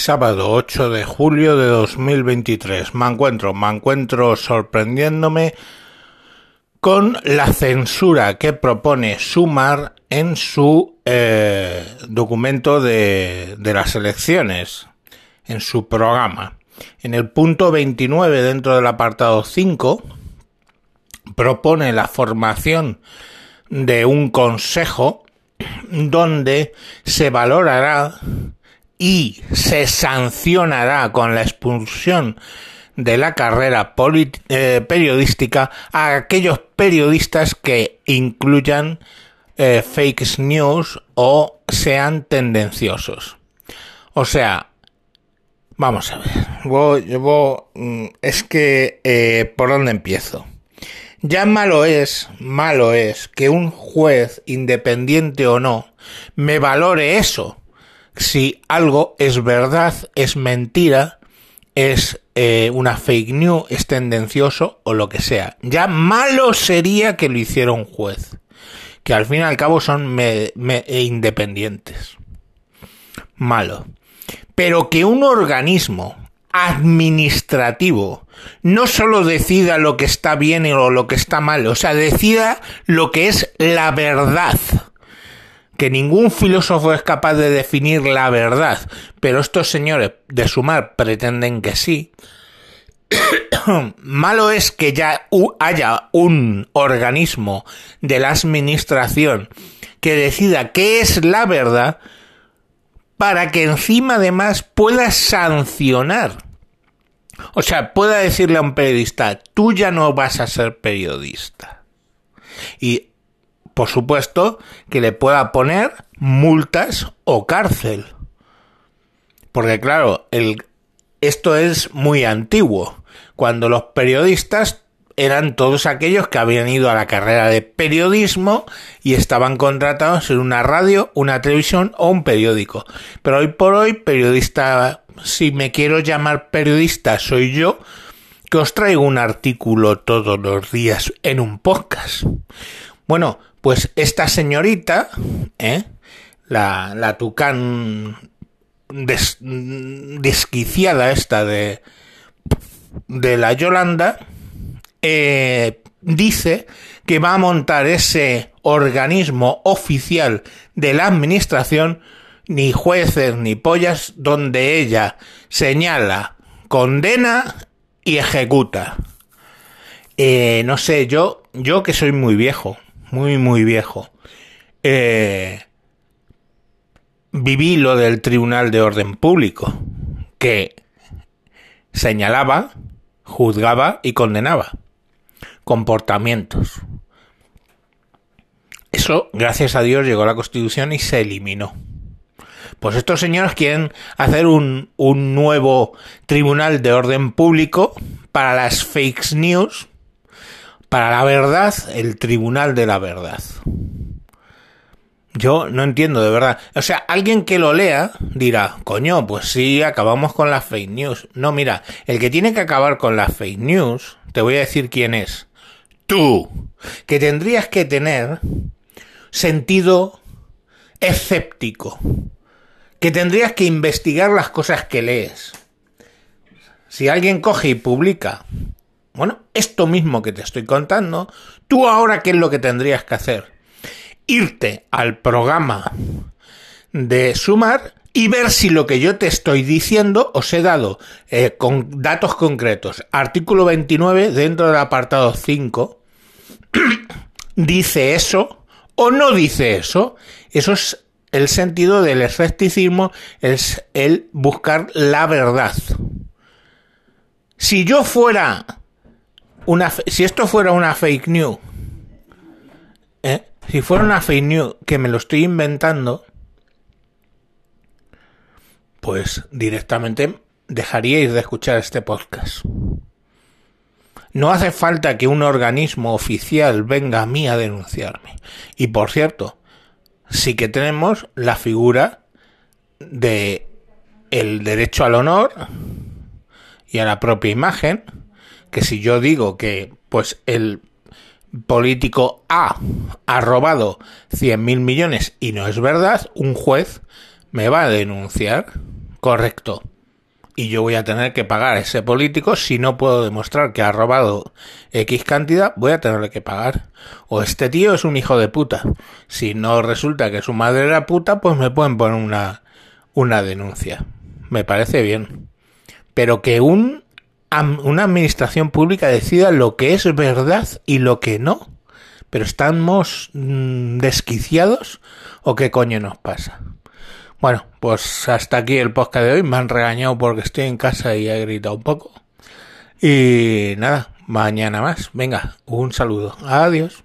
Sábado 8 de julio de 2023. Me encuentro, me encuentro sorprendiéndome con la censura que propone Sumar en su eh, documento de, de las elecciones, en su programa. En el punto 29, dentro del apartado 5, propone la formación de un consejo donde se valorará y se sancionará con la expulsión de la carrera eh, periodística a aquellos periodistas que incluyan eh, fake news o sean tendenciosos. O sea, vamos a ver, mm, es que, eh, ¿por dónde empiezo? Ya malo es, malo es que un juez, independiente o no, me valore eso si algo es verdad, es mentira, es eh, una fake news, es tendencioso o lo que sea. Ya malo sería que lo hiciera un juez, que al fin y al cabo son independientes. Malo. Pero que un organismo administrativo no solo decida lo que está bien o lo que está mal, o sea, decida lo que es la verdad que ningún filósofo es capaz de definir la verdad, pero estos señores de sumar pretenden que sí. Malo es que ya haya un organismo de la administración que decida qué es la verdad para que encima además pueda sancionar. O sea, pueda decirle a un periodista, tú ya no vas a ser periodista. Y por supuesto, que le pueda poner multas o cárcel. Porque claro, el, esto es muy antiguo, cuando los periodistas eran todos aquellos que habían ido a la carrera de periodismo y estaban contratados en una radio, una televisión o un periódico. Pero hoy por hoy, periodista, si me quiero llamar periodista, soy yo, que os traigo un artículo todos los días en un podcast. Bueno, pues esta señorita, ¿eh? la, la tucán desquiciada esta de, de la Yolanda, eh, dice que va a montar ese organismo oficial de la administración, ni jueces ni pollas, donde ella señala, condena y ejecuta. Eh, no sé, yo, yo que soy muy viejo, muy, muy viejo. Eh, viví lo del Tribunal de Orden Público, que señalaba, juzgaba y condenaba comportamientos. Eso, gracias a Dios, llegó a la Constitución y se eliminó. Pues estos señores quieren hacer un, un nuevo Tribunal de Orden Público para las fake news para la verdad, el tribunal de la verdad. Yo no entiendo de verdad. O sea, alguien que lo lea dirá, coño, pues sí, acabamos con las fake news. No, mira, el que tiene que acabar con las fake news, te voy a decir quién es. Tú, que tendrías que tener sentido escéptico, que tendrías que investigar las cosas que lees. Si alguien coge y publica bueno, esto mismo que te estoy contando, tú ahora qué es lo que tendrías que hacer? Irte al programa de Sumar y ver si lo que yo te estoy diciendo os he dado eh, con datos concretos. Artículo 29 dentro del apartado 5 dice eso o no dice eso. Eso es el sentido del escepticismo, es el buscar la verdad. Si yo fuera si esto fuera una fake news, ¿eh? si fuera una fake news que me lo estoy inventando, pues directamente dejaríais de escuchar este podcast. No hace falta que un organismo oficial venga a mí a denunciarme. Y por cierto, sí que tenemos la figura de el derecho al honor y a la propia imagen, que si yo digo que pues el político A ha robado 100.000 millones y no es verdad, un juez me va a denunciar. Correcto. y yo voy a tener que pagar a ese político si no puedo demostrar que ha robado X cantidad, voy a tenerle que pagar. O este tío es un hijo de puta. Si no resulta que su madre era puta, pues me pueden poner una, una denuncia. Me parece bien. Pero que un, una administración pública decida lo que es verdad y lo que no. Pero estamos mm, desquiciados o qué coño nos pasa. Bueno, pues hasta aquí el podcast de hoy. Me han regañado porque estoy en casa y he gritado un poco. Y nada, mañana más. Venga, un saludo. Adiós.